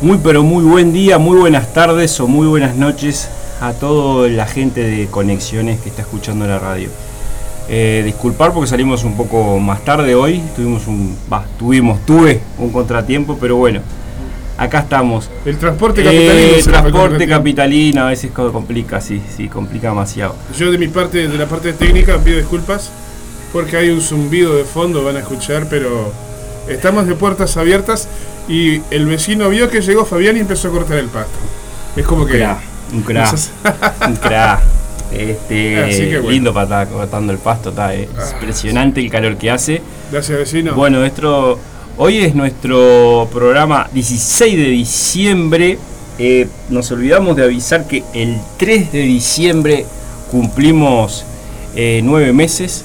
Muy pero muy buen día, muy buenas tardes o muy buenas noches a toda la gente de Conexiones que está escuchando la radio. Eh, disculpar porque salimos un poco más tarde hoy, tuvimos un, bah, tuvimos, tuve un contratiempo, pero bueno, acá estamos. El transporte Eh, capitalino. el transporte capitalino a veces co- complica, sí, sí, complica demasiado. Yo de mi parte, de la parte técnica, pido disculpas porque hay un zumbido de fondo, van a escuchar, pero estamos de puertas abiertas y el vecino vio que llegó Fabián y empezó a cortar el pasto. Es como que... Cra, un cra, un cra. Este, Así que bueno. lindo para estar cortando el pasto, está, eh, es impresionante el calor que hace. Gracias, vecino. Bueno, nuestro, hoy es nuestro programa 16 de diciembre. Eh, nos olvidamos de avisar que el 3 de diciembre cumplimos eh, nueve meses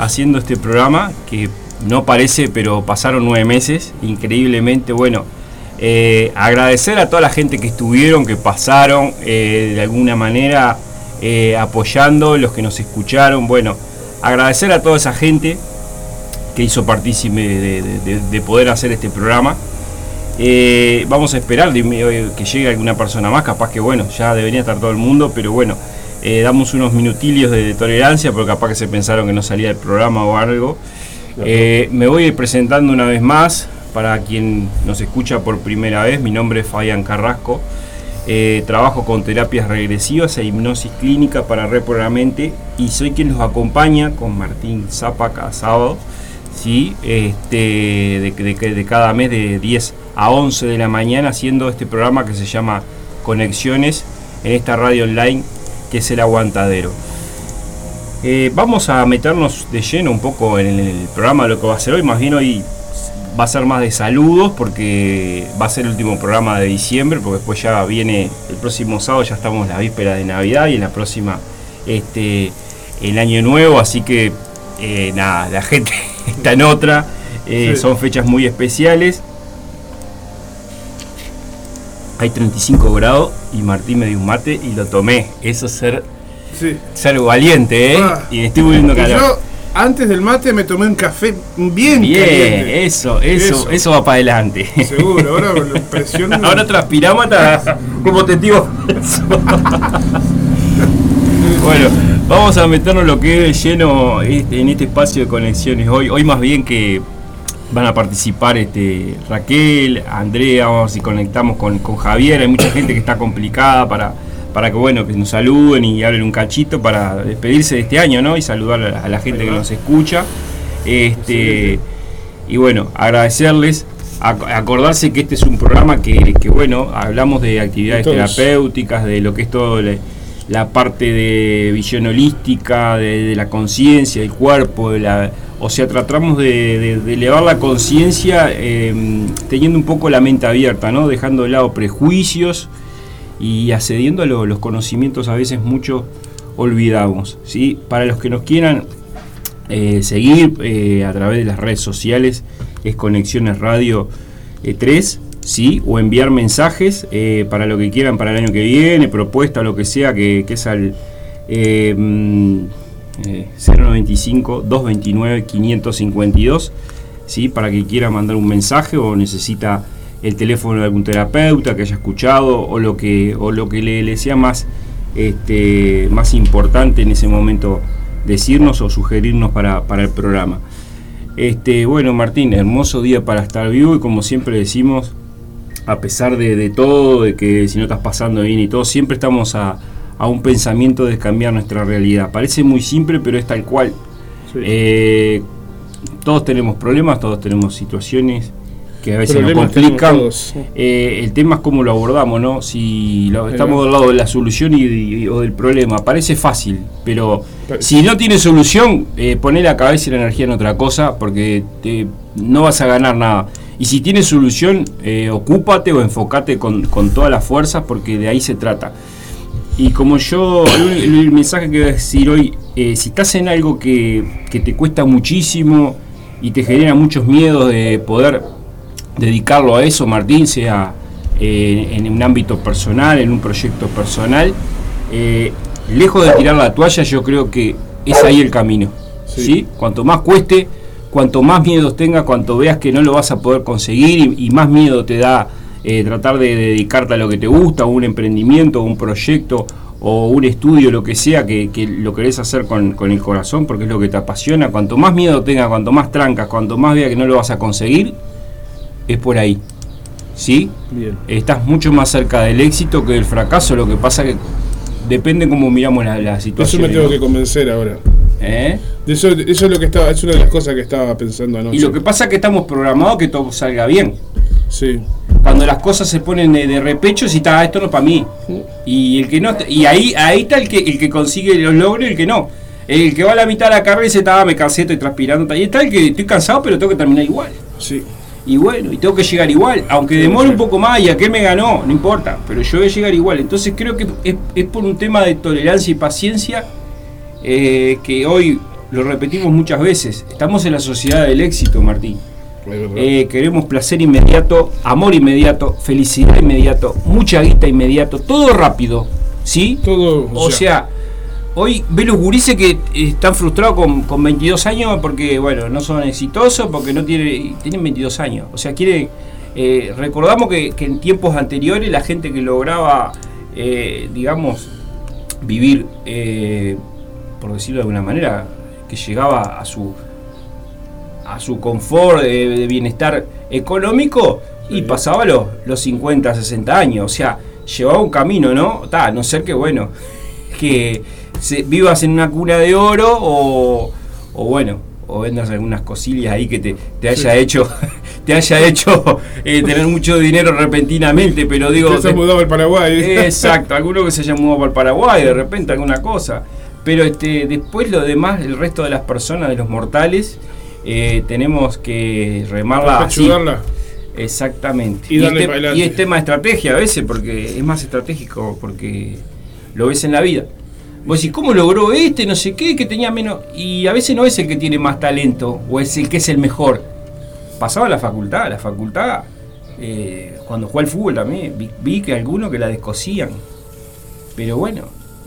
haciendo este programa, que no parece, pero pasaron nueve meses, increíblemente. Bueno, eh, agradecer a toda la gente que estuvieron, que pasaron, eh, de alguna manera eh, apoyando, los que nos escucharon. Bueno, agradecer a toda esa gente que hizo partícipe de, de- de- de poder hacer este programa. Vamos a esperar de- que llegue alguna persona más, capaz que bueno, ya debería estar todo el mundo, pero bueno, damos unos minutillos de, tolerancia porque capaz que se pensaron que no salía el programa o algo. Eh, me voy presentando una vez más para quien nos escucha por primera vez. Mi nombre es Fabián Carrasco. Eh, trabajo con terapias regresivas e hipnosis clínica para reprogramente y soy quien los acompaña con Martín Zapa cada sábado. ¿sí? Este, de, de- de cada mes de 10 a 11 de la mañana haciendo este programa que se llama Conexiones en esta radio online que es el aguantadero. Eh, vamos a meternos de lleno un poco en el programa de lo que va a ser hoy. Más bien hoy va a ser más de saludos porque va a ser el último programa de diciembre, porque después ya viene el próximo sábado, ya estamos en la víspera de Navidad y en la próxima este, el año nuevo, así que eh, nada, la gente está en otra, eh, Sí. son fechas muy especiales. Hay 35 grados y Martín me dio un mate y lo tomé. Eso es ser, Sí. ser valiente, ¿eh? Ah. Y estoy volviendo calor. yo, antes del mate, me tomé un café bien, Bien, caliente. eso, eso, Eso. eso, va para adelante. Seguro, ahora la presión... Ahora transpiramos hasta como testigo. bueno, vamos a meternos lo que es lleno este- en este espacio de conexiones. Hoy, hoy más bien que van a participar este, Raquel, Andrea, vamos a ver si conectamos con, con Javier. Hay mucha gente que está complicada para, para que bueno, que nos saluden y hablen un cachito para despedirse de este año, ¿no? Y saludar a la, a la gente que nos escucha. Este, y bueno, agradecerles, ac- acordarse que este es un programa que, que, bueno, hablamos de actividades terapéuticas, de lo que es todo la parte de visión holística, de, de la conciencia, del cuerpo, de la, o sea, tratamos de, de- de elevar la conciencia eh, teniendo un poco la mente abierta, ¿no? Dejando de lado prejuicios y accediendo a lo- los conocimientos a veces mucho olvidamos, ¿sí? Para los que nos quieran eh, seguir eh, a través de las redes sociales, es Conexiones Radio eh, 3, ¿sí? O enviar mensajes eh, para lo que quieran para el año que viene, propuesta, lo que sea, que, que es al eh, mm, eh, 095-229-552, ¿sí? Para que quiera mandar un mensaje o necesita el teléfono de algún terapeuta que haya escuchado o lo que, o lo que le, le sea más, este, más importante en ese momento decirnos o sugerirnos para, para el programa. Este, bueno, Martín, hermoso día para estar vivo y como siempre decimos, a pesar de, de todo, de que si no estás pasando bien y todo, siempre estamos a, a un pensamiento de cambiar nuestra realidad. Parece muy simple, pero es tal cual. Sí. Eh, todos tenemos problemas, todos tenemos situaciones que a veces nos Problemas complican. tenemos todos. Eh, el tema es cómo lo abordamos, ¿no? Si lo- estamos del lado de la solución y, y- o del problema, parece fácil, pero si no tiene solución, eh, poné la cabeza y la energía en otra cosa porque te- no vas a ganar nada. Y si tiene solución, eh, ocúpate o enfócate con, con todas las fuerzas porque de ahí se trata. Y como yo, el, el mensaje que voy a decir hoy, eh, si estás en algo que, que te cuesta muchísimo y te genera muchos miedos de poder dedicarlo a eso, Martín, sea eh, en un ámbito personal, en un proyecto personal, eh, lejos de tirar la toalla, yo creo que es ahí el camino. Sí. ¿sí? Cuanto más cueste, cuanto más miedos tenga, cuanto veas que no lo vas a poder conseguir y, y más miedo te da eh, tratar de dedicarte a lo que te gusta, un emprendimiento, un proyecto o un estudio, lo que sea, que, lo querés hacer con, el corazón porque es lo que te apasiona. Cuanto más miedo tengas, cuanto más trancas, cuanto más veas que no lo vas a conseguir, es por ahí. ¿Sí? Bien. Estás mucho más cerca del éxito que del fracaso. Lo que pasa que depende cómo miramos la, situación. Eso me tengo que convencer ahora. ¿Eh? Eso, eso, es lo que estaba, es una de las cosas que estaba pensando anoche. Y lo que pasa es que estamos programados que todo salga bien. Sí. Cuando las cosas se ponen de, repecho, si está, esto no es para mí. Y el que no y ahí, ahí está el que, el que consigue los logros y el que no. El que va a la mitad de la carrera y dice, estaba, me cansé, estoy transpirando. Ahí está el que estoy cansado, pero tengo que terminar igual. Sí. Y bueno, y tengo que llegar igual, aunque demore un poco más y a qué me ganó, no importa, pero yo voy a llegar igual. Entonces creo que es, por un tema de tolerancia y paciencia eh, que hoy lo repetimos muchas veces. Estamos en la sociedad del éxito, Martín. Eh, queremos placer inmediato, amor inmediato, felicidad inmediato, mucha guita inmediato, todo rápido, ¿sí? Todo. O sea, hoy ve los gurises que están frustrados con, con, 22 años porque, bueno, no son exitosos, porque no tienen, tienen 22 años. O sea, quiere, eh, recordamos que, en tiempos anteriores la gente que lograba, eh, digamos, vivir, por decirlo de alguna manera, que llegaba a su a su confort de, bienestar económico y pasaba los, los 50, 60 años. O sea, llevaba un camino, ¿no? a no ser que, bueno, que vivas en una cuna de oro o, o bueno, o vendas algunas cosillas ahí que te, haya hecho te haya hecho eh, tener mucho dinero repentinamente, pero digo... se ha mudado al Paraguay. Exacto, alguno que se haya mudado al Paraguay, de repente alguna cosa. Pero este, después lo demás, el resto de las personas, de los mortales, eh, tenemos que remarla así. Exactamente. Y, este, y, es tema de estrategia a veces, porque es más estratégico, porque lo ves en la vida. Vos decís, ¿cómo logró este? No sé qué, que tenía menos. Y a veces no es el que tiene más talento, o es el que es el mejor. Pasaba a la facultad, la facultad, eh, cuando jugué al fútbol también, vi, que algunos que la descosían. Pero bueno,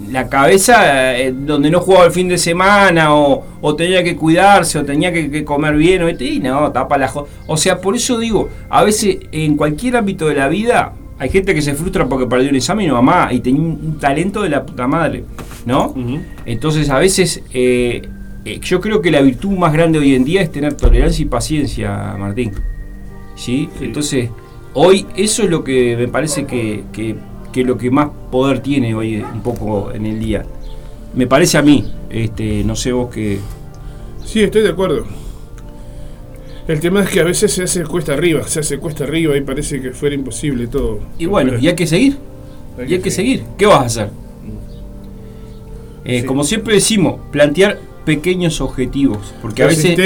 la cabeza eh, donde no jugaba el fin de semana o, tenía que cuidarse o tenía que, comer bien o y no, tapa la O sea, por eso digo, a veces en cualquier ámbito de la vida hay gente que se frustra porque perdió un examen y mamá y tenía un, talento de la puta madre, ¿no? Entonces a veces eh, eh, yo creo que la virtud más grande hoy en día es tener tolerancia y paciencia, Martín. ¿Sí? Entonces, hoy eso es lo que me parece que que lo que más poder tiene hoy un poco en el día. Me parece a mí, este, no sé vos qué. Sí, estoy de acuerdo. El tema es que a veces se hace cuesta arriba, se hace cuesta arriba y parece que fuera imposible todo. Y bueno, y hay que seguir. y hay que seguir. ¿Qué vas a hacer? Eh, como siempre decimos, plantear pequeños objetivos. Porque a veces.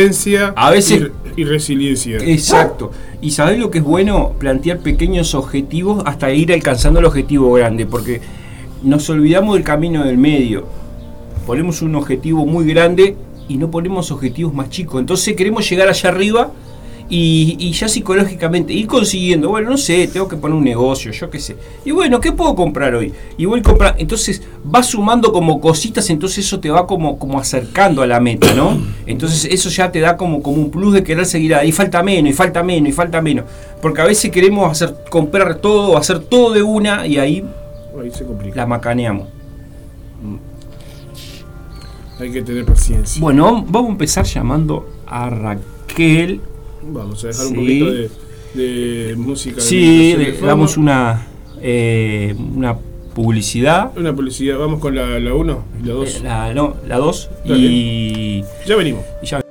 A veces. Y, resiliencia. Exacto. Y sabes lo que es bueno? Plantear pequeños objetivos hasta ir alcanzando el objetivo grande. Porque nos olvidamos del camino del medio. Ponemos un objetivo muy grande y no ponemos objetivos más chicos. Entonces queremos llegar allá arriba y, ya psicológicamente ir consiguiendo, bueno, no sé, tengo que poner un negocio, yo qué sé. Y bueno, ¿qué puedo comprar hoy? Y voy a comprar, entonces vas sumando como cositas, entonces eso te va como, como acercando a la meta, ¿no? Entonces eso ya te da como, como un plus de querer seguir ahí, falta menos, y falta menos, y falta menos. Porque a veces queremos hacer, comprar todo, hacer todo de una y ahí, la macaneamos. Hay que tener paciencia. Bueno, vamos a empezar llamando a Raquel Vamos a dejar un poquito de, música. Sí, le damos una, eh, una publicidad. Una publicidad, vamos con la 1 y la 2. Eh, la, no, la 2 y... Ya venimos. Y ya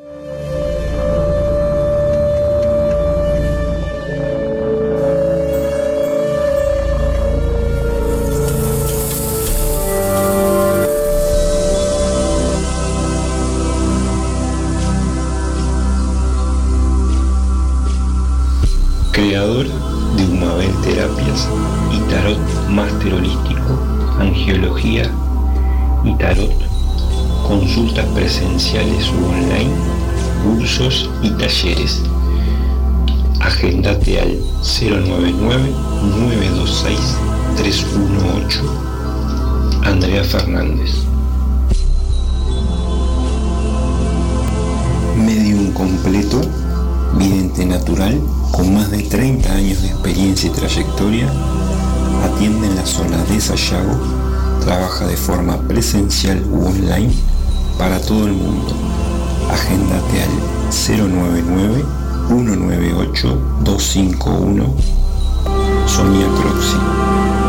de forma presencial u online para todo el mundo. Agéndate al 099 198 251 Sonia Croxi.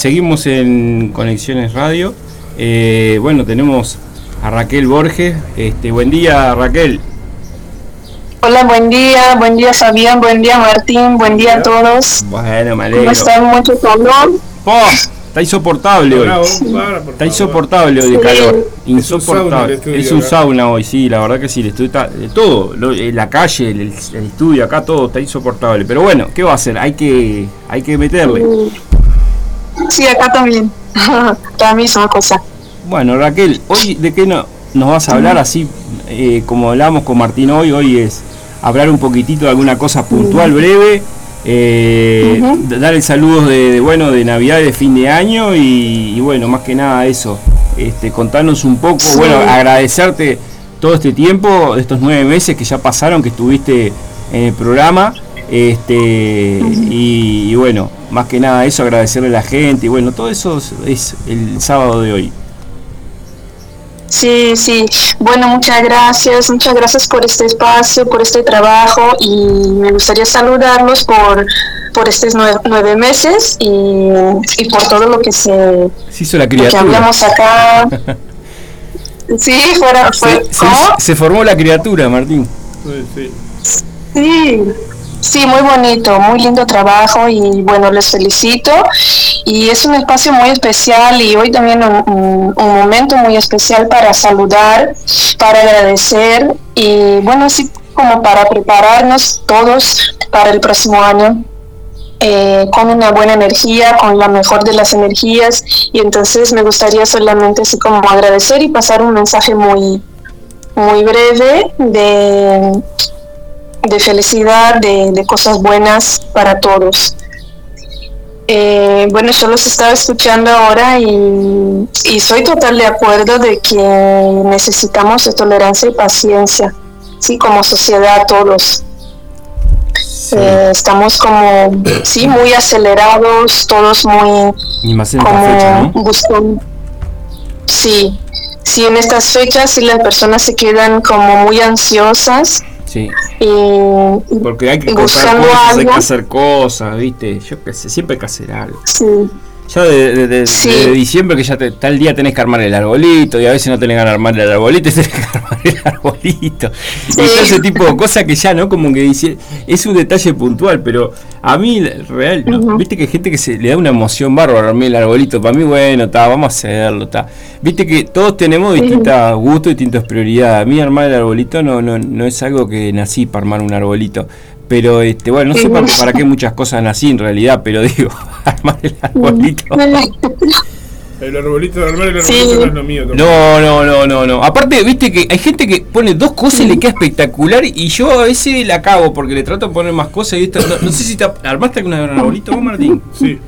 Seguimos en Conexiones Radio. Eh, bueno, tenemos a Raquel Borges. Este, buen día, Raquel. Hola, buen día, buen día Fabián, buen día Martín, buen día a todos. Bueno, me alegro. ¿Cómo están? Mucho calor. Oh, está insoportable hoy. Está insoportable hoy de Sí. calor. Insoportable. estudio Es un sauna hoy, sí, la verdad que sí. El estudio está, de todo, lo- eh, la calle, el, el estudio, acá todo está insoportable. Pero bueno, ¿qué va a hacer? Hay que, hay que meterle. Sí, acá también. La misma cosa. Bueno, Raquel, hoy de qué no, nos vas a hablar así eh, como hablamos con Martín hoy, hoy es hablar un poquitito de alguna cosa puntual, breve, eh, dar el saludos de, de, bueno de Navidad y de fin de año y, y bueno, más que nada eso, este, contarnos un poco, Sí. bueno, agradecerte todo este tiempo, estos nueve meses que ya pasaron, que estuviste en el programa, este y, y bueno, más que nada eso, agradecerle a la gente y bueno, todo eso es, el sábado de hoy. Sí, sí. Bueno, muchas gracias, muchas gracias por este espacio, por este trabajo y me gustaría saludarlos por, por estos nueve, nueve meses y, y por todo lo que se Se hizo la lo que criatura. hablamos acá. Sí, fuera, fue, Se, se- ¿cómo? se formó la criatura, Martín. Sí, sí. Sí, sí, muy bonito, muy lindo trabajo y bueno, les felicito. Y es un espacio muy especial y hoy también un, momento muy especial para saludar, para agradecer y bueno, así como para prepararnos todos para el próximo año. eh, con una buena energía, con la mejor de las energías y entonces me gustaría solamente así como agradecer y pasar un mensaje muy muy breve de de felicidad, de, de cosas buenas para todos. Eh, bueno, yo los estaba escuchando ahora y, y soy total de acuerdo de que necesitamos de tolerancia y paciencia, sí, como sociedad todos. Eh, estamos como, sí, muy acelerados, todos muy, Ni más en como fecha, ¿no? sí sí en estas fechas sí las personas se quedan como muy ansiosas Sí. y, Porque hay que comprar cosas, hay algo que hacer cosas, ¿viste? Yo qué sé, siempre hay que hacer algo. sí Ya de, de- de- Sí. de diciembre que ya te, tal día tenés que armar el arbolito y a veces no tenés ganas de armar el arbolito y tenés que armar el arbolito. Y todo ese tipo de cosas que ya, ¿no? Como que dice, es un detalle puntual, pero a mí, real. Viste que hay gente que se le da una emoción bárbara armar el arbolito. Para mí, bueno, está, vamos a hacerlo, está. Viste que todos tenemos distintos gustos, distintas prioridades. A mí armar el arbolito no, no, no es algo que nací para armar un arbolito. Pero este, bueno, no sé para, para qué muchas cosas nací en realidad, pero digo, armar el arbolito. El arbolito de armar el Sí. arbolito no es lo mío. tampoco. No, no, no, no, no. Aparte, viste que hay gente que pone dos cosas y le queda espectacular y yo a veces la cago porque le trato de poner más cosas y esto. No, no sé si te armaste alguna vez un arbolito vos, Martín. Sí.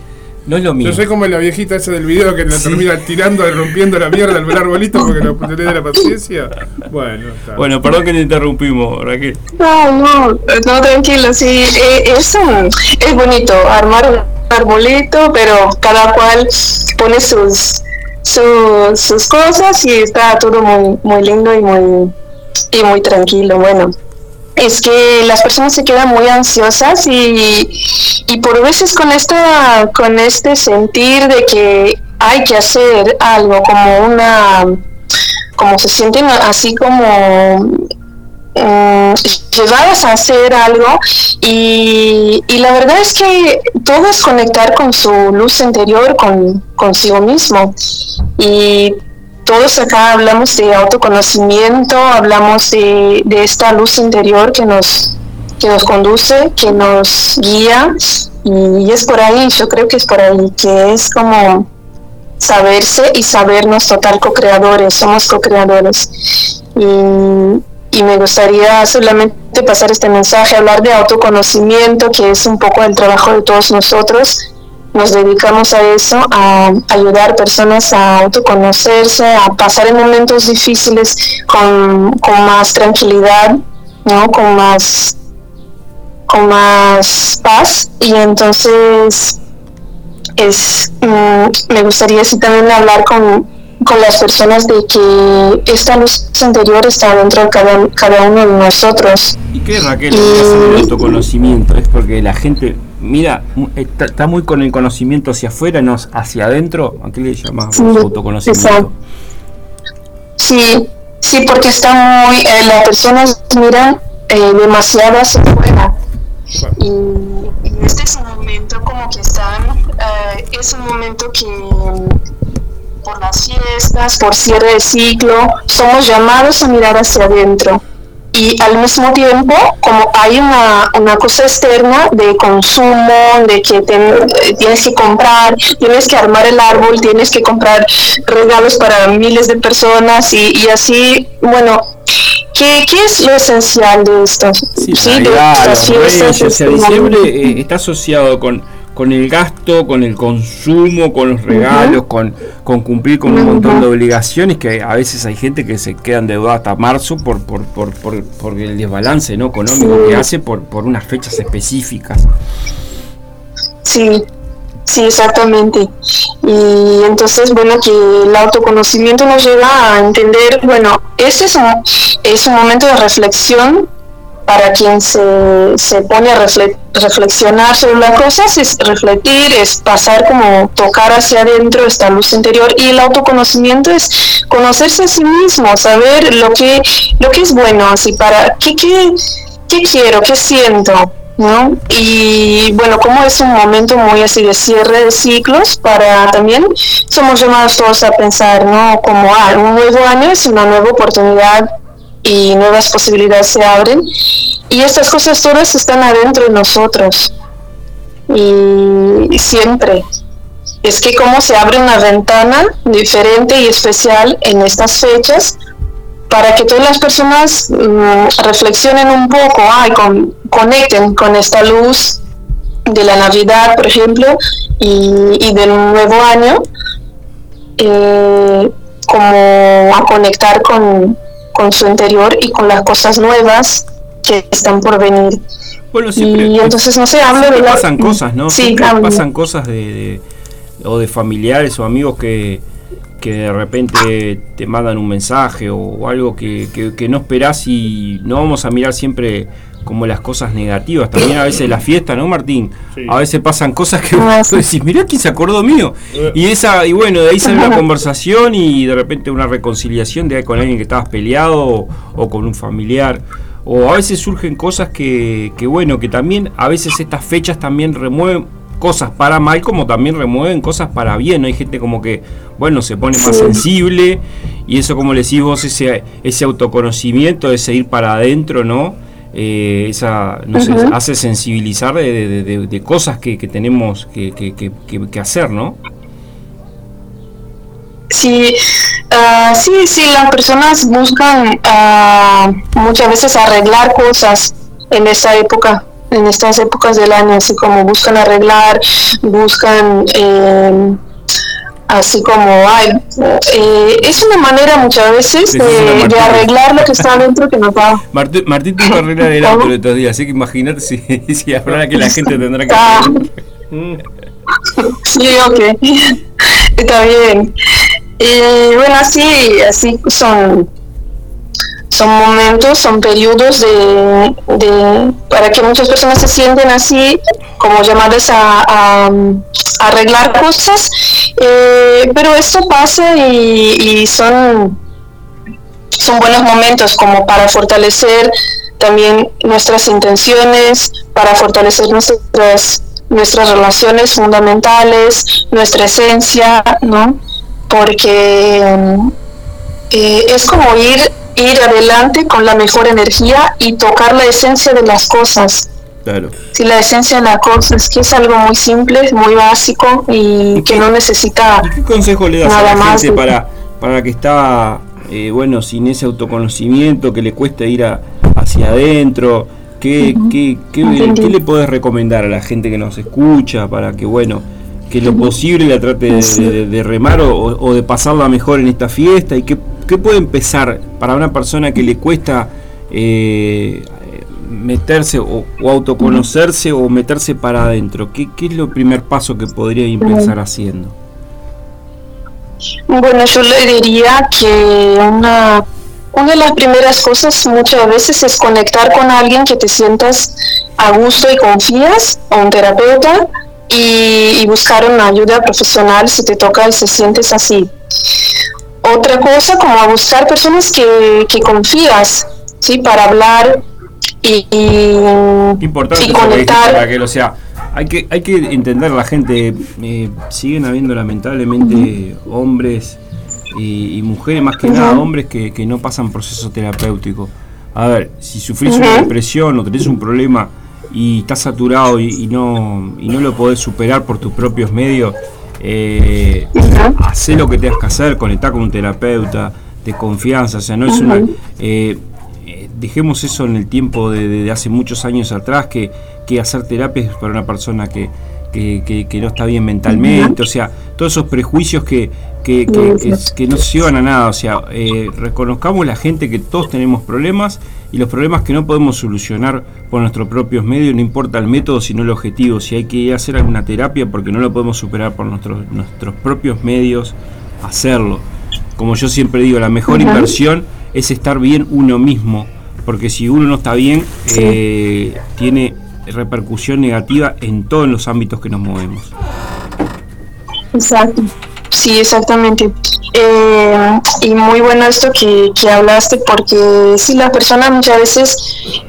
No es lo mío. Yo soy como la viejita esa del video que la Sí. termina tirando y rompiendo la mierda al arbolito porque no tenés de la paciencia. Bueno, está. Bueno, perdón que te interrumpimos, Raquel. no no no tranquilo sí eh, es un- es bonito armar un arbolito pero cada cual pone sus su- sus cosas y está todo muy muy lindo y muy y muy tranquilo bueno es que las personas se quedan muy ansiosas y, y por veces con esta con este sentir de que hay que hacer algo como una como se sienten así como mm, llevadas a hacer algo y, y la verdad es que todo es conectar con su luz interior, con consigo mismo. Y todos acá hablamos de autoconocimiento, hablamos de, esta luz interior que nos, que nos conduce, que nos guía y es por ahí, yo creo que es por ahí, que es como saberse y sabernos total co-creadores, somos co-creadores. Y, y me gustaría solamente pasar este mensaje, hablar de autoconocimiento, que es un poco el trabajo de todos nosotros. Nos dedicamos a eso, a ayudar personas a autoconocerse, a pasar en momentos difíciles con, con más tranquilidad, ¿no? con más con más paz y entonces es mm, me gustaría así también hablar con, con las personas de que esta luz interior está dentro de cada, cada uno de nosotros ¿Y qué Raquel hace del autoconocimiento? Es porque la gente mira, está, está, muy con el conocimiento hacia afuera, no hacia adentro. ¿A qué le llamamos autoconocimiento? Sí, sí, porque está muy, eh, las personas miran eh, demasiado hacia afuera. Y, este es un momento como que están, eh, es un momento que por las fiestas, por cierre de ciclo, somos llamados a mirar hacia adentro y al mismo tiempo como hay una, una cosa externa de consumo, de que tienes que comprar, tienes que armar el árbol, tienes que comprar regalos para miles de personas y, y así, bueno, ¿Qué, ¿Qué, es lo esencial de esto? Sí, sí de diciembre eh, está asociado con con el gasto, con el consumo, con los regalos, con, con cumplir con un montón de obligaciones que a veces hay gente que se queda endeudada hasta marzo por, por, por, por, el desbalance ¿no? económico que hace por, por unas fechas específicas. Sí, Sí, exactamente. Y entonces, bueno, que el autoconocimiento nos lleva a entender, bueno, ese es un, es un momento de reflexión para quien se, se pone a reflexionar sobre las cosas, es refletir, es pasar como tocar hacia adentro esta luz interior y el autoconocimiento es conocerse a sí mismo, saber lo que, lo que es bueno, así para qué, qué, qué quiero, qué siento, ¿no? Y bueno, como es un momento muy así de cierre de ciclos, para también somos llamados todos a pensar, ¿no? Como ah, un nuevo año es una nueva oportunidad y nuevas posibilidades se abren. Y estas cosas todas están adentro de nosotros. Y, siempre. Es que como se abre una ventana diferente y especial en estas fechas para que todas las personas mm, reflexionen un poco, con, conecten con esta luz de la Navidad, por ejemplo, y, del nuevo año, eh, como a conectar con, con su interior y con las cosas nuevas que están por venir. Bueno, siempre, y entonces no sé, hablo de pasan cosas, ¿no? Sí, pasan cosas de, o de familiares o amigos que, que de repente te mandan un mensaje o, algo que, que, no esperás y no vamos a mirar siempre como las cosas negativas. También a veces la fiesta, ¿no, Martín? A veces pasan cosas que ah, vos decís, mirá quién se acordó mío. Eh. Y esa y bueno, de ahí sale una conversación y de repente una reconciliación de con alguien que estabas peleado o, con un familiar. O a veces surgen cosas que, que, bueno, que también a veces estas fechas también remueven cosas para mal como también remueven cosas para bien. Hay gente como que, bueno, se pone más sensible y eso como le decís vos, ese, ese autoconocimiento, ese ir para adentro, ¿no? Eh, esa, no sé, hace sensibilizar de, de, de, cosas que, que tenemos que, que, que, hacer, ¿no? Sí, uh, sí, sí, las personas buscan uh, muchas veces arreglar cosas en esta época, en estas épocas del año, así como buscan arreglar, buscan... Eh, así como, ay, eh, es una manera muchas veces de, arreglar lo que está adentro que no va. Martín, Martín tuvo que arreglar el auto estos días, así que imagínate si, si ahora que la gente tendrá que... Ah. sí, ok, está bien. Y bueno, así, así son son momentos, son periodos de, para que muchas personas se sienten así, como llamadas a, arreglar cosas, eh, pero esto pasa y, son, son buenos momentos como para fortalecer también nuestras intenciones, para fortalecer nuestras, nuestras relaciones fundamentales, nuestra esencia, ¿no? Porque eh, es como ir ir adelante con la mejor energía y tocar la esencia de las cosas. Claro. Si la esencia de la cosa es que es algo muy simple, muy básico y que no necesita. ¿Qué consejo le das a la gente para, para que está, eh, bueno, sin ese autoconocimiento, que le cuesta ir hacia adentro? ¿Qué, qué, qué, le puedes recomendar a la gente que nos escucha para que, bueno, que lo posible la trate de, remar o, o, de pasarla mejor en esta fiesta y qué ¿Qué puede empezar para una persona que le cuesta eh, meterse o, autoconocerse o meterse para adentro? ¿Qué, es lo primer paso que podría empezar haciendo? Bueno, yo le diría que una, una de las primeras cosas muchas veces es conectar con alguien que te sientas a gusto y confías, a un terapeuta, y, buscar una ayuda profesional si te toca y se sientes así. Otra cosa, como buscar personas que, que confías, ¿sí? Para hablar y, Importante conectar. Que, o sea, hay que, hay que entender la gente, eh, siguen habiendo lamentablemente hombres y, mujeres, más que nada hombres, que, que, no pasan proceso terapéutico. A ver, si sufrís una depresión o tenés un problema y estás saturado y, no, y no lo podés superar por tus propios medios, eh, hacé lo que tengas que hacer, conectar con un terapeuta de confianza, o sea, no es una... Eh, eh, dejemos eso en el tiempo de, hace muchos años atrás, que, que hacer terapia es para una persona que, que, que, no está bien mentalmente, o sea, todos esos prejuicios que, que, que, no se llevan a nada, o sea, eh, reconozcamos la gente que todos tenemos problemas y los problemas que no podemos solucionar por nuestros propios medios, no importa el método, sino el objetivo, si hay que hacer alguna terapia porque no lo podemos superar por nuestros, nuestros propios medios, hacerlo. Como yo siempre digo, la mejor inversión es estar bien uno mismo, porque si uno no está bien, eh, tiene repercusión negativa en todos los ámbitos que nos movemos. Exacto. Sí, exactamente. Eh, y muy bueno esto que, hablaste, porque si la persona muchas veces,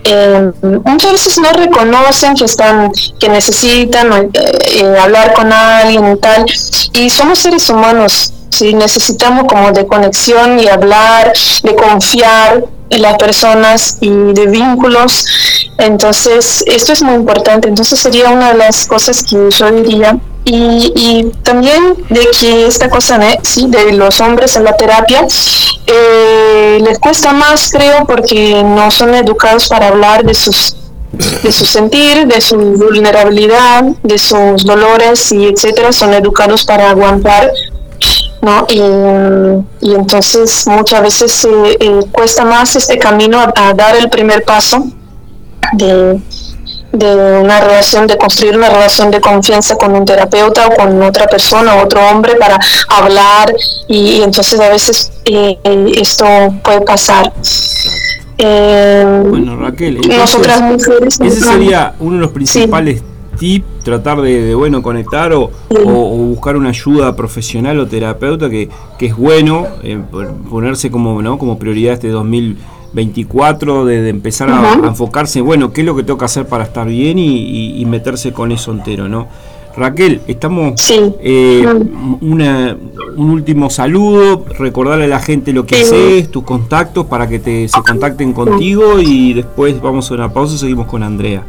eh, muchas veces no reconocen que están, que necesitan eh, hablar con alguien y tal, y somos seres humanos, sí, necesitamos como de conexión y hablar, de confiar en las personas y de vínculos. Entonces, esto es muy importante. Entonces, sería una de las cosas que yo diría y, también de que esta cosa ¿sí? de los hombres en la terapia eh, les cuesta más, creo, porque no son educados para hablar de sus de su sentir, de su vulnerabilidad, de sus dolores y etcétera, son educados para aguantar, ¿no? Y, entonces muchas veces eh, cuesta más este camino a dar el primer paso de, de una relación, de construir una relación de confianza con un terapeuta o con otra persona, otro hombre para hablar y, entonces a veces eh, esto puede pasar. Eh, bueno, Raquel, nosotras mujeres, ese sería uno de los principales tips, tratar de, bueno conectar o, buscar una ayuda profesional o terapeuta que, que es bueno eh, ponerse como no como prioridad este 2000 24 de, empezar a, enfocarse, bueno, qué es lo que tengo que hacer para estar bien y, meterse con eso entero, ¿no? Raquel, estamos eh, una, un último saludo, recordarle a la gente lo que haces, tus contactos para que te, se contacten contigo y después vamos a una pausa y seguimos con Andrea.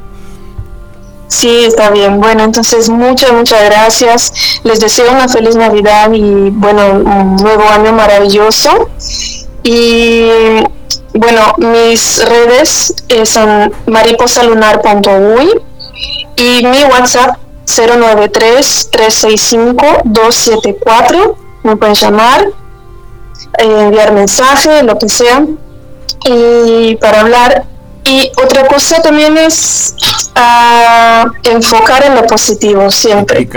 Sí, está bien. Bueno, entonces muchas, muchas gracias. Les deseo una feliz Navidad y bueno, un nuevo año maravilloso. Y bueno, mis redes eh, son mariposalunar.uy y mi WhatsApp 093-365-274. Me pueden llamar, eh, enviar mensaje, lo que sea. Y para hablar. Y otra cosa también es uh, enfocar en lo positivo siempre.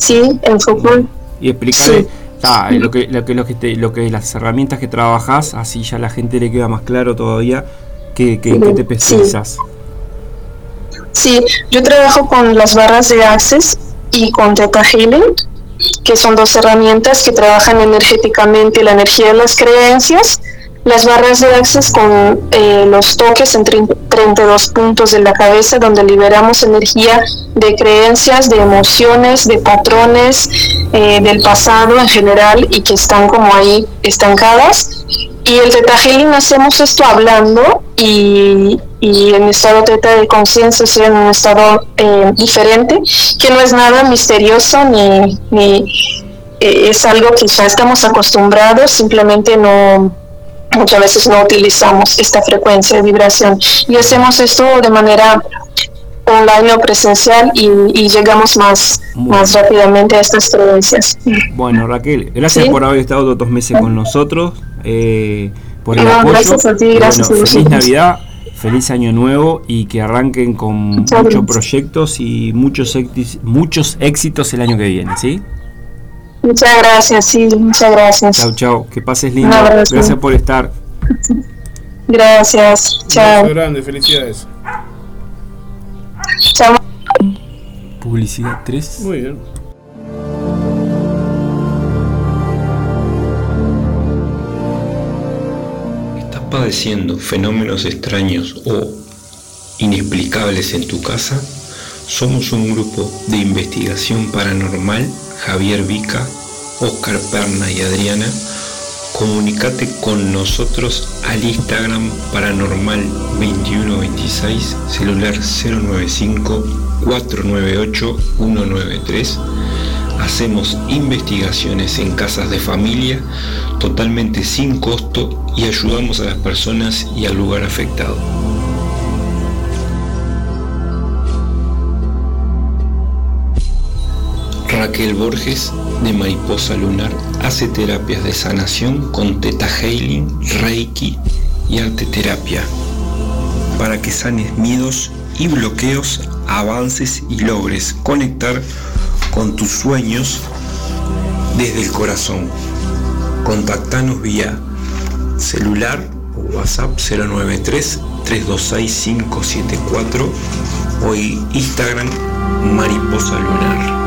Sí, enfocar. Y explicar Ah, lo que, lo que, lo que, lo que las herramientas que trabajas, así ya a la gente le queda más claro todavía que, que, te pesquisas. Sí. yo trabajo con las barras de Access y con Theta Healing, que son dos herramientas que trabajan energéticamente la energía de las creencias las barras de Access con eh, los toques en 32 puntos de la cabeza donde liberamos energía de creencias, de emociones, de patrones eh, del pasado en general y que están como ahí estancadas. Y el Teta Healing hacemos esto hablando y, y en estado teta de conciencia, en un estado eh, diferente, que no es nada misterioso ni, ni es algo que ya estamos acostumbrados, simplemente no muchas veces no utilizamos esta frecuencia de vibración y hacemos esto de manera online o presencial y, llegamos más, más rápidamente a estas creencias. Bueno, Raquel, gracias por haber estado dos meses con nosotros, eh, por el apoyo. Gracias a ti, gracias Feliz Navidad, feliz Año Nuevo y que arranquen con muchos proyectos y muchos, muchos éxitos el año que viene, ¿sí? Muchas gracias, sí, muchas gracias. Chao, chao. Que pases lindo. Gracias por estar. Gracias. Un Chao. abrazo grande, felicidades. Chao. Publicidad 3. Muy bien. ¿Estás padeciendo fenómenos extraños o inexplicables en tu casa? Somos un grupo de investigación paranormal, Javier Vica, Oscar Perna y Adriana. Comunicate con nosotros al Instagram paranormal 2126, celular 095 498 193. Hacemos investigaciones en casas de familia totalmente sin costo y ayudamos a las personas y al lugar afectado. Raquel Borges de Mariposa Lunar hace terapias de sanación con Teta Healing, Reiki y arte terapia para que sanes miedos y bloqueos, avances y logres conectar con tus sueños desde el corazón. Contactanos vía celular o WhatsApp 093 326 574 o Instagram Mariposa Lunar.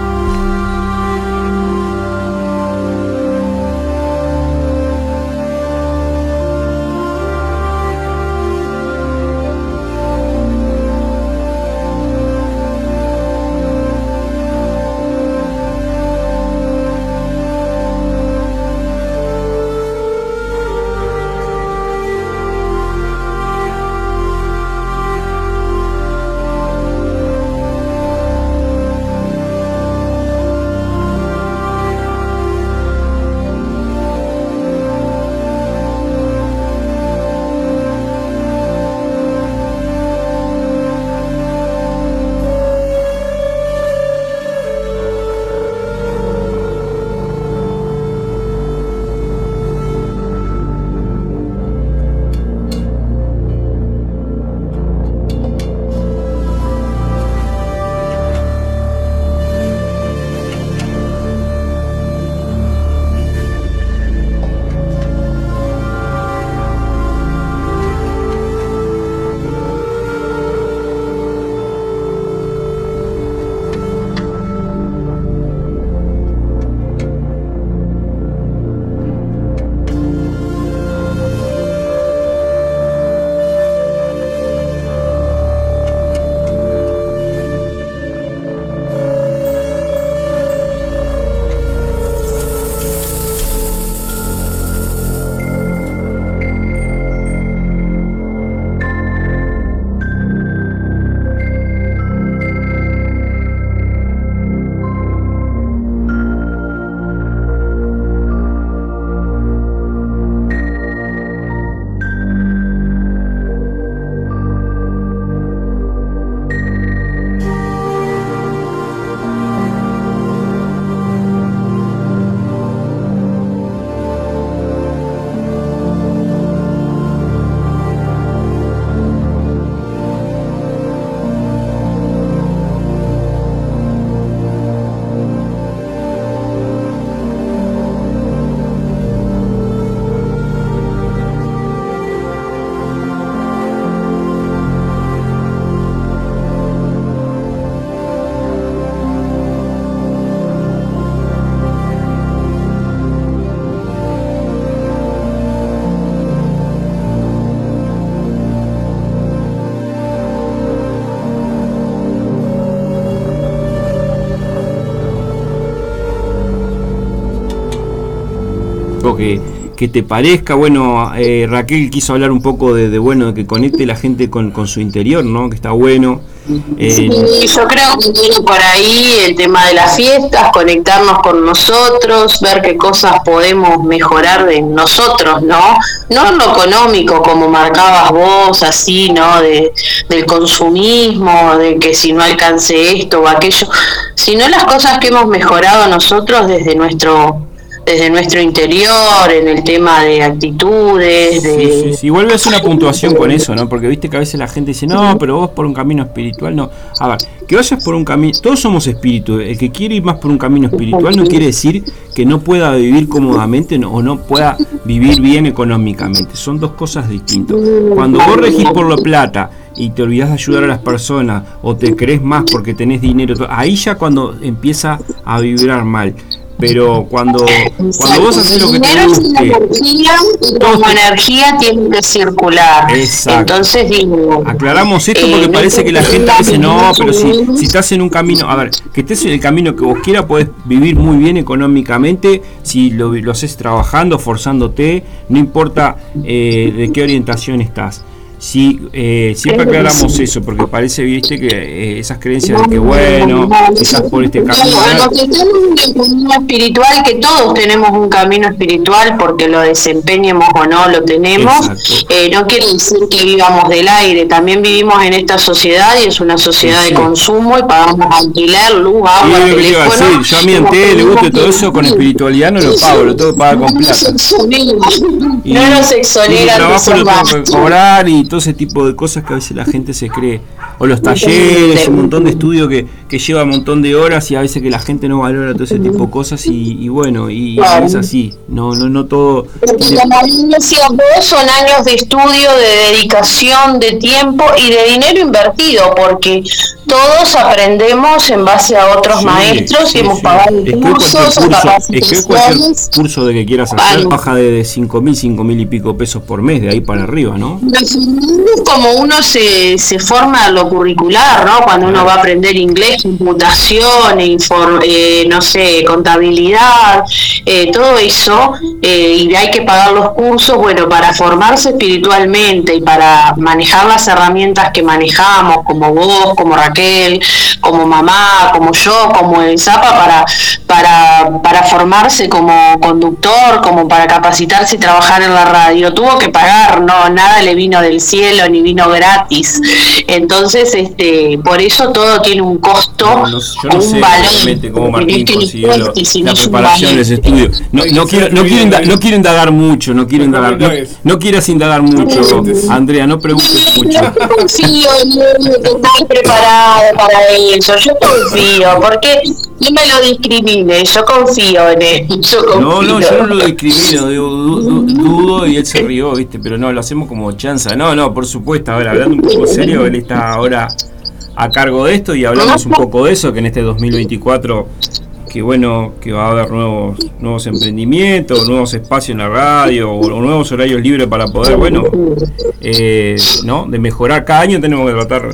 Que, te parezca. Bueno, eh, Raquel quiso hablar un poco de, de, bueno, de que conecte la gente con, con su interior, ¿no? Que está bueno. Eh, sí, yo creo que viene por ahí el tema de las fiestas, conectarnos con nosotros, ver qué cosas podemos mejorar de nosotros, ¿no? No en lo económico, como marcabas vos, así, ¿no? De, del consumismo, de que si no alcance esto o aquello, sino las cosas que hemos mejorado nosotros desde nuestro desde nuestro interior, en el tema de actitudes, de... Sí, sí, sí. Vuelve a hacer una puntuación con eso, ¿no? Porque viste que a veces la gente dice, no, pero vos por un camino espiritual, no. A ver, que vayas por un camino, todos somos espíritus, el que quiere ir más por un camino espiritual no quiere decir que no pueda vivir cómodamente o no pueda vivir bien económicamente, son dos cosas distintas. Cuando vos regís por la plata, y te olvidas de ayudar a las personas o te crees más porque tenés dinero, ahí ya cuando empieza a vibrar mal. Pero cuando, cuando vos haces lo que te guste, energía, como energía tiene que circular. Entonces digo, aclaramos esto porque eh, parece que la gente dice no, pero si, si estás en un camino, a ver, que estés en el camino que vos quieras, podés vivir muy bien económicamente si lo, lo haces trabajando, forzándote, no importa eh, de qué orientación estás. Sí, eh, siempre aclaramos eso, porque parece, viste, que eh, esas creencias de que, bueno, quizás por este camino. un camino espiritual, que todos tenemos un camino espiritual, porque lo desempeñemos o no lo tenemos, eh, no quiere decir que vivamos del aire, también vivimos en esta sociedad y es una sociedad de consumo y pagamos alquiler, luz, agua, sí, teléfono. Yo a en le gusta todo eso con espiritualidad no lo pago, lo que pagar con plata. no nos exonera. trabajo lo tengo que cobrar y todo ese tipo de cosas que a veces la gente se cree. O los talleres, un montón de estudio que, que lleva un montón de horas y a veces que la gente no valora todo ese tipo de cosas y, bueno, y es así. No, no, no todo. son años de estudio, de dedicación, de tiempo y de dinero invertido, porque todos aprendemos en base a otros maestros y hemos pagado cursos, es cualquier curso de que quieras hacer baja de 5 mil, 5 mil y pico pesos por mes, de ahí para arriba, ¿no? Como uno se, se forma lo curricular, ¿no? Cuando uno va a aprender inglés, computación, eh, no sé, contabilidad, eh, todo eso, eh, y hay que pagar los cursos, bueno, para formarse espiritualmente y para manejar las herramientas que manejamos, como vos, como Raquel, como mamá, como yo, como el Zapa, para, para, para formarse como conductor, como para capacitarse y trabajar en la radio. Tuvo que pagar, no, nada le vino del cielo ni vino gratis. Entonces, este, por eso todo tiene un costo, un valor. cómo Martín consiguió la preparación de ese estudio. No, no, quiero, no, quiero indagar, no quiero indagar mucho, no quiero indagar, no, no quieras indagar mucho, Andrea, no preguntes mucho. Yo preparado para eso, yo confío, porque no me lo discrimine, yo confío en él. No, no, yo no lo discrimino, digo, dudo y él se rió, ¿viste? Pero no, lo hacemos como chanza. No, no, por supuesto, a ver, hablando un poco serio, él está ahora a cargo de esto y hablamos un poco de eso, que en este 2024 que bueno que va a haber nuevos nuevos emprendimientos nuevos espacios en la radio o, nuevos horarios libres para poder bueno eh, no de mejorar cada año tenemos que tratar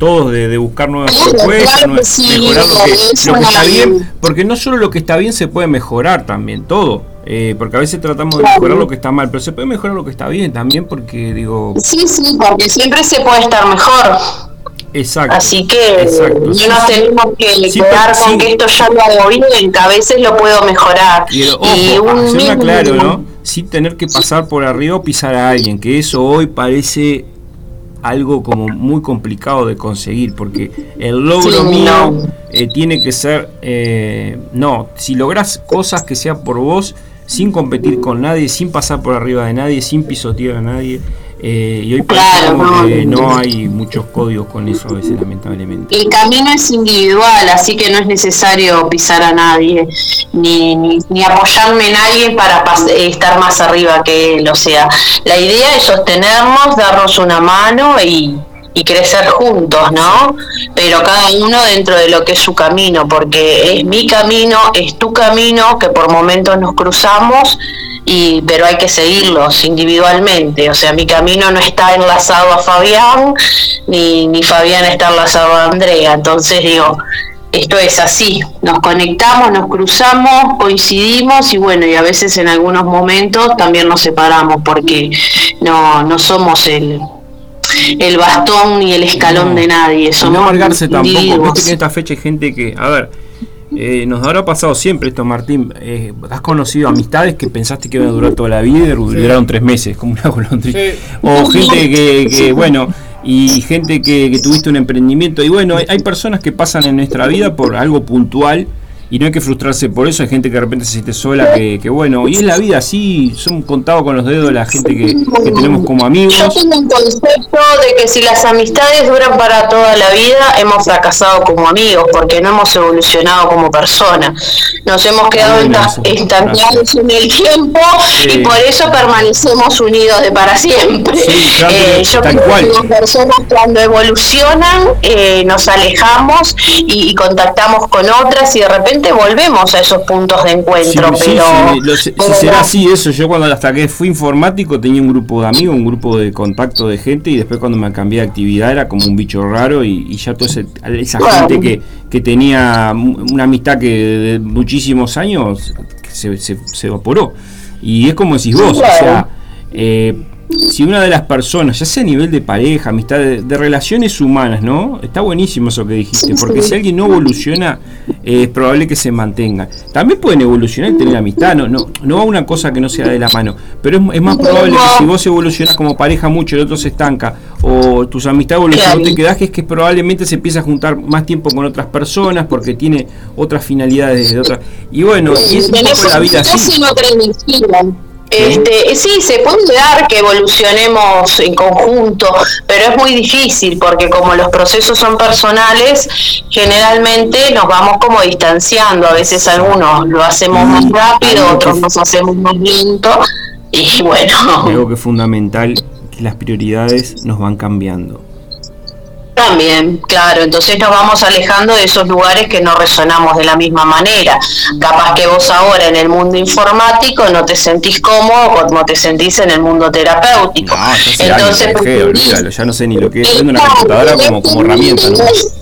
todos de, buscar nuevas propuestas mejorar lo que, está bien porque no solo lo que está bien se puede mejorar también todo eh, porque a veces tratamos de mejorar lo que está mal, pero se puede mejorar lo que está bien también, porque digo. Sí, sí, porque siempre se puede estar mejor. Exacto. Así que no nos tenemos que quedar con que esto ya lo hago bien, que a veces lo puedo mejorar. y un claro, ¿no? Sin tener que pasar por arriba o pisar a alguien, que eso hoy parece algo como muy complicado de conseguir, porque el logro mío eh, tiene que ser, eh, no, si logras cosas que sean por vos, sin competir con nadie, sin pasar por arriba de nadie, sin pisotear a nadie, eh, y hoy claro, que no hay muchos códigos con eso a veces, lamentablemente. El camino es individual, así que no es necesario pisar a nadie, ni, ni, apoyarme en alguien para estar más arriba que él. O sea, la idea es sostenernos, darnos una mano y, y crecer juntos, ¿no? Pero cada uno dentro de lo que es su camino, porque es mi camino, es tu camino, que por momentos nos cruzamos y pero hay que seguirlos individualmente. O sea, mi camino no está enlazado a Fabián, ni, ni Fabián está enlazado a Andrea. Entonces digo, esto es así, nos conectamos, nos cruzamos, coincidimos y bueno, y a veces en algunos momentos también nos separamos porque no, no somos el, el bastón ni el escalón de nadie. Somos no amargarse tampoco, en esta fecha hay gente que, a ver, eh, nos habrá pasado siempre esto, Martín. Eh, has conocido amistades que pensaste que iban a durar toda la vida y duraron tres meses, como una golondrina. O gente que, bueno, y gente que, tuviste un emprendimiento. Y bueno, hay, personas que pasan en nuestra vida por algo puntual y no hay que frustrarse por eso. Hay gente que de repente se siente sola, que, que bueno, y es la vida así, son contados con los dedos la gente que, que tenemos como amigos. Yo tengo un concepto de que si las amistades duran para toda la vida, hemos fracasado como amigos, porque no hemos evolucionado como personas. Nos hemos quedado Bueno, estancados en el tiempo Sí. y por eso permanecemos unidos de para siempre. Sí, claro, Eh, yo creo cual. que las personas cuando evolucionan eh, nos alejamos y, y contactamos con otras y de repente volvemos a esos puntos de encuentro. sí, pero, sí, lo- si pero será así eso, yo cuando hasta que fui informático tenía un grupo de amigos, un grupo de contacto de gente y después cuando me cambié de actividad era como un bicho raro y, y ya toda esa gente que, que tenía una amistad que de muchísimos años se, se, se evaporó. Y es como decís vos, o sea, eh, si una de las personas, ya sea a nivel de pareja, amistad, de, de relaciones humanas, ¿no? Está buenísimo eso que dijiste, porque si alguien no evoluciona, eh, es probable que se mantenga. También pueden evolucionar y tener amistad, no, no, no va una cosa que no sea de la mano, pero es, es más probable que si vos evolucionás como pareja mucho y el otro se estanca, o tus amistades evolucionan, te quedás que es que probablemente se empieza a juntar más tiempo con otras personas porque tiene otras finalidades de otras. Y bueno, y es un poco la vida así. Este, sí, se puede dar que evolucionemos en conjunto, pero es muy difícil porque como los procesos son personales, generalmente nos vamos como distanciando. A veces algunos lo hacemos más rápido, otros nos hacemos más lento y bueno. Algo que es fundamental, que las prioridades nos van cambiando. También, claro, entonces nos vamos alejando de esos lugares que no resonamos de la misma manera. Capaz que vos ahora en el mundo informático no te sentís cómodo como te sentís en el mundo terapéutico. No, ya entonces, años, olvídalo, ya no sé ni lo que es una computadora como, como herramienta. ¿no?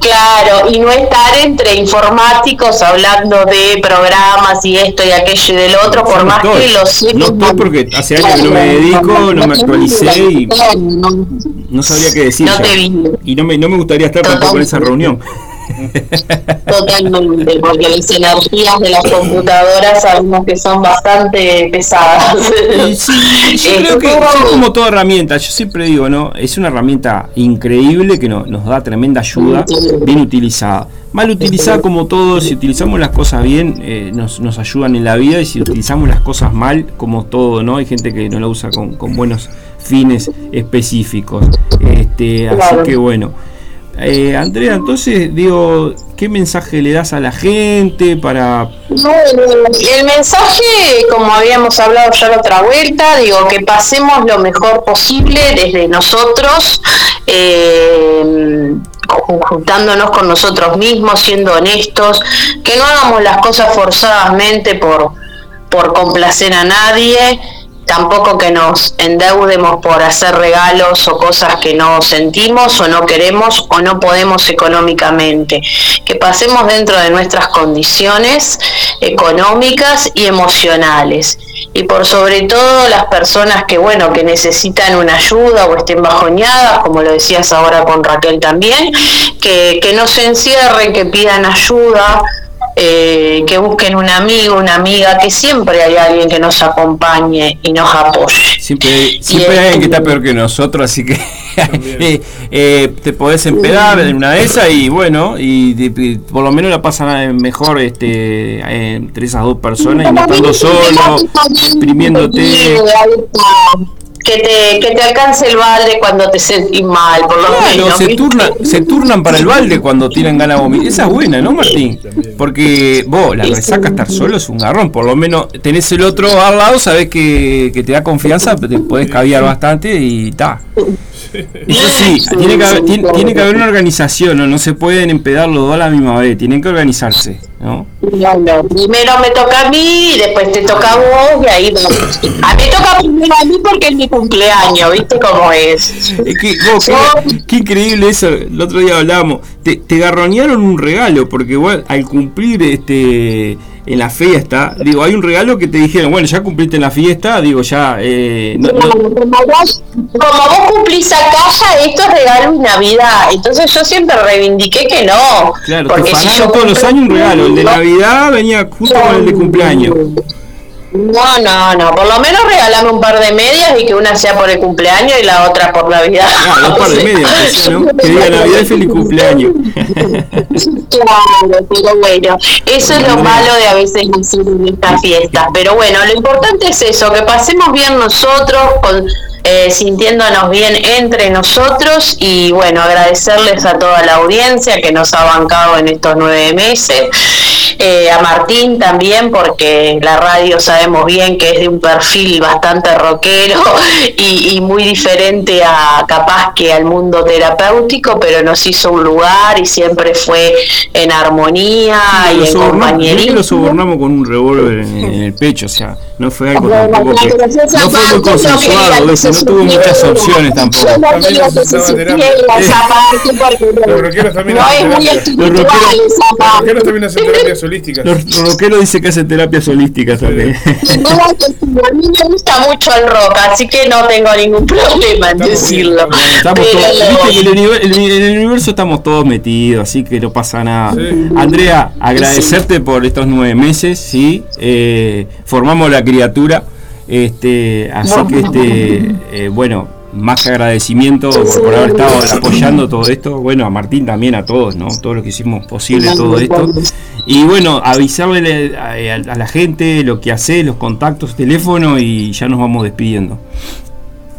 Claro, y no estar entre informáticos hablando de programas y esto y aquello y del otro, por no más estoy, que lo sé. no estoy porque hace años que no me dedico, no me actualicé y no sabría qué decir. No ya. te vi. Y no me, no me gustaría estar tampoco en esa reunión. Totalmente, porque las energías de las computadoras sabemos que son bastante pesadas. Sí, yo creo que es como toda herramienta, yo siempre digo, ¿no? Es una herramienta increíble que no- nos da tremenda ayuda, bien utilizada. Mal utilizada como todo, si utilizamos las cosas bien, eh, nos, nos ayudan en la vida y si utilizamos las cosas mal, como todo, ¿no? Hay gente que no la usa con, con buenos fines específicos. Este, así que bueno. Eh, Andrea, entonces digo, ¿qué mensaje le das a la gente para El mensaje, como habíamos hablado ya la otra vuelta, digo que pasemos lo mejor posible desde nosotros, eh, juntándonos con nosotros mismos, siendo honestos, que no hagamos las cosas forzadamente por, por complacer a nadie, tampoco que nos endeudemos por hacer regalos o cosas que no sentimos o no queremos o no podemos económicamente, que pasemos dentro de nuestras condiciones económicas y emocionales. Y por sobre todo las personas que bueno, que necesitan una ayuda o estén bajoñadas, como lo decías ahora con Raquel también, que, que no se encierren, que pidan ayuda, eh, que busquen un amigo, una amiga, que siempre hay alguien que nos acompañe y nos apoye. Siempre, siempre hay alguien que está peor que nosotros, así que eh, eh, te podés empedar en una de esas y bueno, y por lo menos la pasan mejor este, eh, entre esas dos personas y no estando solo, exprimiéndote. Que te, que te alcance el balde cuando te sentís mal, por lo Claro, menos. se, turna, se turnan para el balde cuando tienen ganas de vomitar. Esa es buena, ¿no, Martín? Porque vos, la resaca estar solo es un garrón. Por lo menos tenés el otro al lado, sabés que, que te da confianza, te podés caviar bastante y está. Eso sí, tiene que, haber, tiene, tiene que haber una organización, ¿no? no se pueden empedar los dos a la misma vez, tienen que organizarse, ¿no? No, no, Primero me toca a mí, después te toca a vos, y ahí. A mí toca primero a mí porque es mi cumpleaños, ¿viste cómo es? Es que, vos, qué, qué increíble eso, el otro día hablábamos, te, te garronearon un regalo, porque igual al cumplir este en la fiesta, digo, hay un regalo que te dijeron, bueno, ya cumpliste en la fiesta, digo, ya, eh, no- no- Como vos, como vos cumplís acá, ya esto es regalo y Navidad. Entonces yo siempre reivindiqué que no. claro, te porque si pagaron yo todos los años un regalo, el de Navidad venía justo con el de cumpleaños. No, no, no. Por lo menos regalame un par de medias y que una sea por el cumpleaños y la otra por Navidad. Ah, un par de medias, ¿no? Que diga Navidad y feliz cumpleaños. claro, pero bueno, eso es lo malo de a veces hacer en estas fiestas. Pero bueno, lo importante es eso, que pasemos bien nosotros con eh, sintiéndonos bien entre nosotros y bueno, agradecerles a toda la audiencia que nos ha bancado en estos nueve meses. Eh, a Martín también, porque la radio sabemos bien que es de un perfil bastante rockero y, muy diferente a capaz que al mundo terapéutico, pero nos hizo un lugar y siempre fue en armonía y en compañerismo. lo sobornamos con un revólver en, el pecho, o sea, no fue algo tampoco que, no fue muy consensuado, no tuvo muchas opciones tampoco. Los rockeros también hacen terapia solística. Los rockeros dicen que hacen terapia solística también. A mí me gusta mucho el rock, así que no tengo ningún problema en decirlo. Estamos todos, en el universo estamos todos metidos, así que no pasa nada. Andrea, agradecerte por estos nueve meses, ¿sí? Eh, formamos la criatura. Este, así que este, eh, bueno, más que agradecimiento por, haber estado apoyando todo esto. Bueno, a Martín también, a todos, ¿no? Todos los que hicimos posible todo esto. Y bueno, avisarle a, la gente lo que hace, los contactos, teléfono y ya nos vamos despidiendo.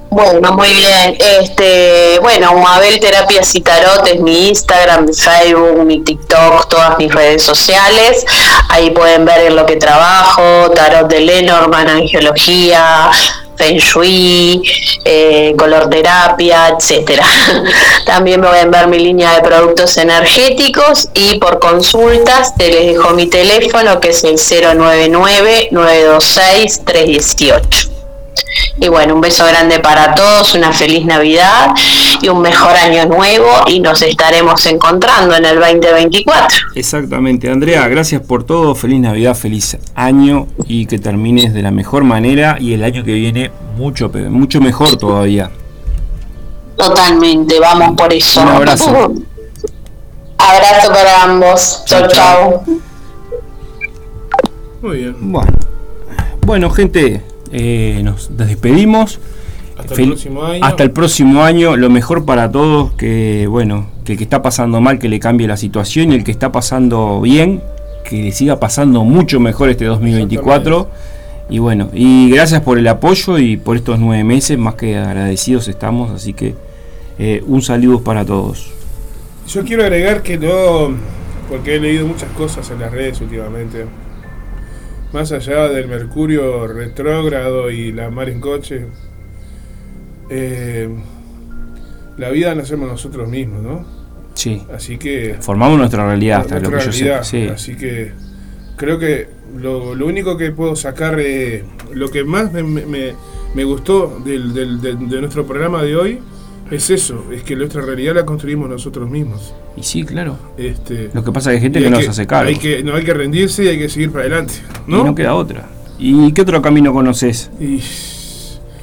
Bueno, muy bien. Este, bueno, Mabel Terapias y Tarot es mi Instagram, mi Facebook, mi TikTok, todas mis redes sociales. Ahí pueden ver en lo que trabajo, Tarot de Lenormand, Angiología, Feng Shui, eh, color terapia, etcétera. También pueden ver mi línea de productos energéticos y por consultas te les dejo mi teléfono que es el 099 926 318. Y bueno, un beso grande para todos, una feliz Navidad y un mejor año nuevo y nos estaremos encontrando en el 2024. Exactamente, Andrea, gracias por todo, feliz Navidad, feliz año y que termines de la mejor manera y el año que viene mucho, mucho mejor todavía. Totalmente, vamos por eso. Un abrazo. abrazo para ambos. Chao, chao. Muy bien. Bueno, bueno gente, eh, nos despedimos. Hasta el, próximo año. Lo mejor para todos, que bueno, que el que está pasando mal, que le cambie la situación y el que está pasando bien, que le siga pasando mucho mejor este 2024. Y bueno, y gracias por el apoyo y por estos nueve meses, más que agradecidos estamos, así que eh, un saludo para todos. Yo quiero agregar que no, porque he leído muchas cosas en las redes últimamente más allá del Mercurio retrógrado y la mar en coche, eh, la vida la hacemos nosotros mismos, ¿no? Sí. Así que. Formamos nuestra realidad, hasta lo que yo sé. Sí. Así que creo que lo, lo único que puedo sacar, eh, lo que más me, me, me gustó del, del, de, de nuestro programa de hoy es eso, es que nuestra realidad la construimos nosotros mismos. Y sí, claro. Este, Lo que pasa es que hay gente que, no se hace cargo. Hay que, no hay que rendirse y hay que seguir para adelante. ¿no? Y no queda otra. ¿Y qué otro camino conoces?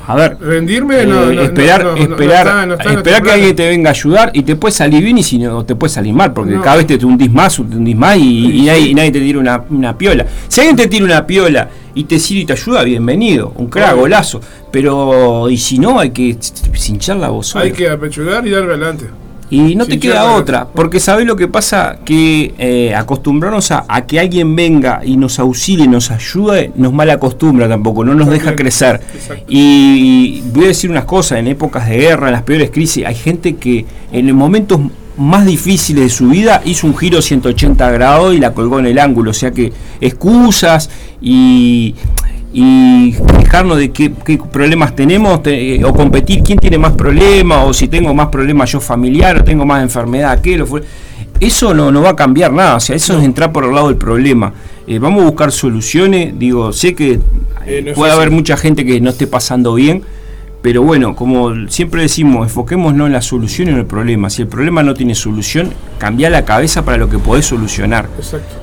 A ver, rendirme, eh, no, esperar, esperar, esperar que alguien te venga a ayudar y te puede salir bien y si no te puede salir mal, porque cada vez te hundís más, te hundís más y, nadie, te tira una, una, piola. Si alguien te tira una piola y te sirve y te ayuda, bienvenido, un crack, golazo. Pero, y si no, hay que cinchar la voz. Hay que apechugar y dar adelante. Y no te queda otra, porque sabes lo que pasa, que eh, acostumbrarnos a, que alguien venga y nos auxilie, nos ayude, nos mal acostumbra tampoco, no nos deja crecer. Y, voy a decir unas cosas, en épocas de guerra, en las peores crisis, hay gente que en los momentos más difíciles de su vida hizo un giro 180 grados y la colgó en el ángulo, o sea que excusas y y fijarnos de qué, problemas tenemos eh, o competir quién tiene más problemas o si tengo más problemas yo familiar o tengo más enfermedad aquel eso no, no va a cambiar nada, o sea, eso es entrar por el lado del problema. Eh, vamos a buscar soluciones, digo, sé que eh, puede haber mucha gente que no esté pasando bien, pero bueno, como siempre decimos, enfoquémonos en la solución y en el problema. Si el problema no tiene solución, cambia la cabeza para lo que podés solucionar.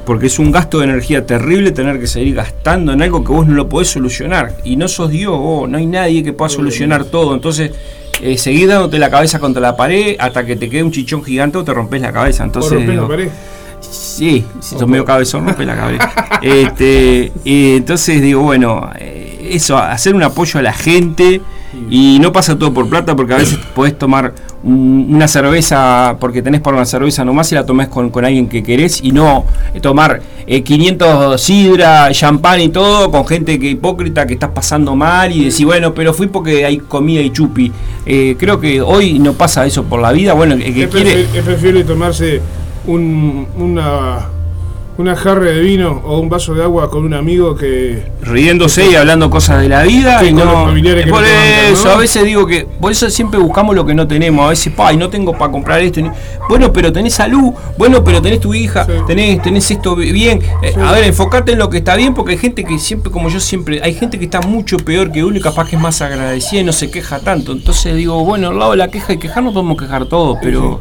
Porque es un gasto de energía terrible tener que seguir gastando en algo que vos no lo podés solucionar. Y no sos Dios, no hay nadie que pueda solucionar todo. Entonces, eh, seguir dándote la cabeza contra la pared hasta que te quede un chichón gigante o te rompes la cabeza. Entonces, Sí, si sos medio cabezón, rompe la cabeza. Este, entonces digo, bueno, eh, eso, hacer un apoyo a la gente y no pasa todo por plata porque a veces podés tomar un- una cerveza porque tenés para una cerveza nomás y la tomás con, con alguien que querés y no tomar eh, 500 sidra, champán y todo con gente que hipócrita que estás pasando mal y decir, bueno, pero fui porque hay comida y chupi. Eh, creo que hoy no pasa eso por la vida. Bueno, el que Es, quiere... es preferible tomarse un, una, una jarra de vino o un vaso de agua con un amigo que... riéndose y hablando cosas de la vida y con no los familiares que por no eso ¿no? a veces digo que por eso siempre buscamos lo que no tenemos a veces y no tengo para comprar esto ni- bueno pero tenés salud bueno pero tenés tu hija Sí. tenés tenés esto bi- bien Eh, a ver enfocate en lo que está bien porque hay gente que siempre como yo siempre hay gente que está mucho peor que uno y capaz que es más agradecida y no se queja tanto entonces digo bueno al lado de la queja y quejar no podemos quejar todos pero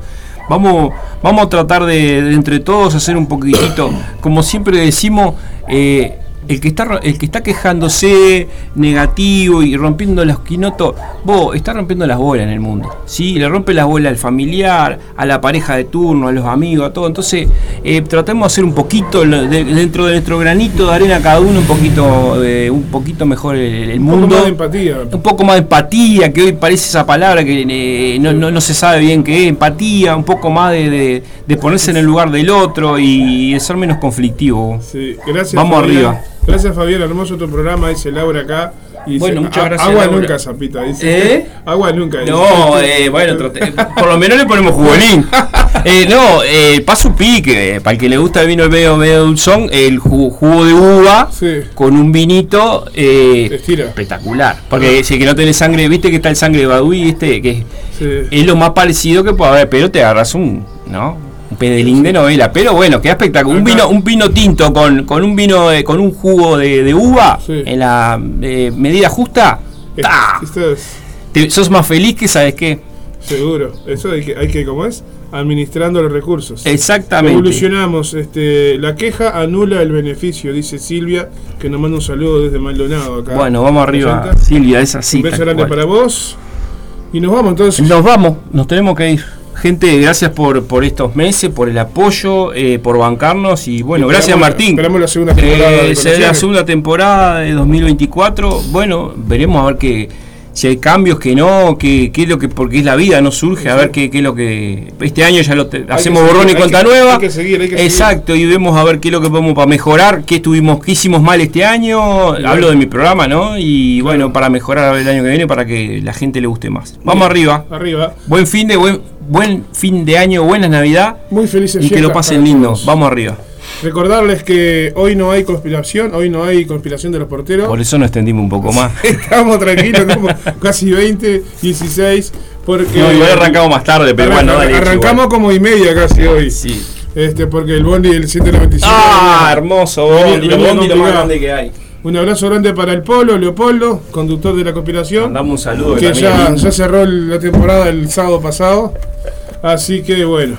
Vamos, vamos a tratar de, entre todos hacer un poquitito, como siempre decimos, eh, el que está el que está quejándose negativo y rompiendo los quinotos, vos está rompiendo las bolas en el mundo. ¿sí? Le rompe las bolas al familiar, a la pareja de turno, a los amigos, a todo. Entonces, eh, tratemos de hacer un poquito de- dentro de nuestro granito de arena cada uno un poquito eh, un poquito mejor el, el Un poco mundo más de empatía. un poco más de empatía, que hoy parece esa palabra que eh, no, no- no se sabe bien qué es, empatía, un poco más de, de- de ponerse en el lugar del otro y de ser menos conflictivo. Sí, gracias. Vamos arriba. Gracias Fabián, hermoso tu programa, dice Laura acá. Bueno, muchas "A- gracias, Agua Laura". nunca, Zapita, dice. ¿Eh? Agua nunca. dice. No, eh, bueno, por lo menos le ponemos jugolín. Eh, no, eh, paso pique, para el que le gusta el vino medio, medio dulzón, el ju- jugo de uva Sí. con un vinito eh, espectacular. Porque si que no tenés sangre, viste que está el sangre de Badui, este, que Sí. es lo más parecido que puede haber, pero te agarras un, ¿no? Pedelín de novela, pero bueno, queda espectacular. Un vino, un vino tinto con, con un vino de- con un jugo de, de uva Sí. en la eh, medida justa, ¡ta! Esto es Te- sos más feliz que sabes qué. seguro. Eso hay que, hay que, ¿cómo es? Administrando los recursos. Exactamente. Evolucionamos. Este, la queja anula el beneficio, dice Silvia, que nos manda un saludo desde Maldonado acá. Bueno, vamos arriba. Silvia, es así. un beso grande para vos. Y nos vamos entonces. Nos vamos, nos tenemos que ir. Gente, gracias por, por estos meses, por el apoyo, eh, por bancarnos y bueno, gracias Martín. Esperamos la segunda temporada. de Eh, será la segunda temporada de 2024. Bueno, veremos a ver qué, si hay cambios, que no, qué, qué es lo que, porque es la vida, no surge, a ver qué, qué es lo que. Este año ya lo te- que hacemos seguir, borrón y cuenta que- nueva. hay que seguir, hay que seguir. Exacto, y vemos a ver qué es lo que podemos para mejorar, qué estuvimos, qué hicimos mal este año. Hablo de mi programa, ¿no? Y bueno, para mejorar el año que viene para que la gente le guste más. Vamos arriba. Arriba. Buen fin de buen, buen fin de año, buena Navidad Muy felices y que lo pasen lindo. todos. Vamos arriba. Recordarles que hoy no hay conspiración, hoy no hay conspiración de los porteros. Por eso nos extendimos un poco más. Estamos tranquilos, como casi 20, 16, porque... No, más tarde, pero Arranca- bueno, dale. Arrancamos como y media casi hoy. Sí. Este, porque el Bondi del 195. Ah, hermoso, Bondi, lo venía Bondi lo más grande que hay. Un abrazo grande para el Polo, Leopoldo, conductor de la conspiración. Mandamos un saludo. que ya, cerró la temporada el sábado pasado. Así que bueno.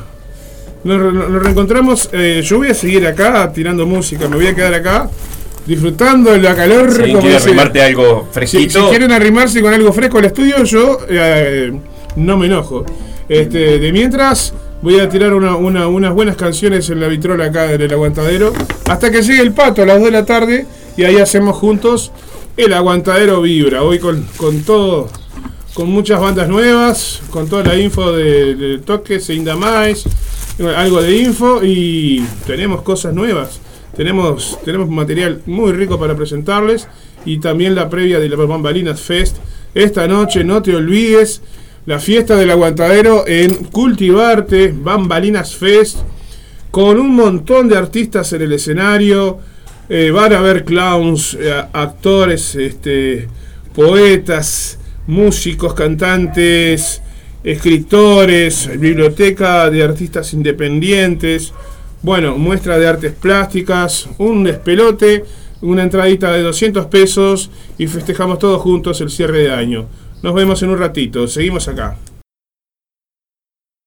Nos, re- nos reencontramos. eh, yo voy a seguir acá tirando música. Me voy a quedar acá disfrutando de la calor. Si alguien como quiere dice- arrimarte algo si, fresquito. si quieren arrimarse con algo fresco al estudio, yo eh, no me enojo. Este, de mientras, voy a tirar una- una- unas buenas canciones en la vitrola acá en el aguantadero. Hasta que llegue el pato a las 2 de la tarde. Y ahí hacemos juntos el aguantadero Vibra. Hoy con, con todo. Con muchas bandas nuevas, con toda la info de, de Toques e Indamais, algo de info y tenemos cosas nuevas. Tenemos, tenemos material muy rico para presentarles y también la previa de la Bambalinas Fest. Esta noche, no te olvides, la fiesta del aguantadero en Cultivarte, Bambalinas Fest, con un montón de artistas en el escenario. Eh, van a haber clowns, eh, actores, este, poetas, músicos, cantantes, escritores, biblioteca de artistas independientes, bueno, muestra de artes plásticas, un despelote, una entradita de 200 pesos y festejamos todos juntos el cierre de año. Nos vemos en un ratito, seguimos acá.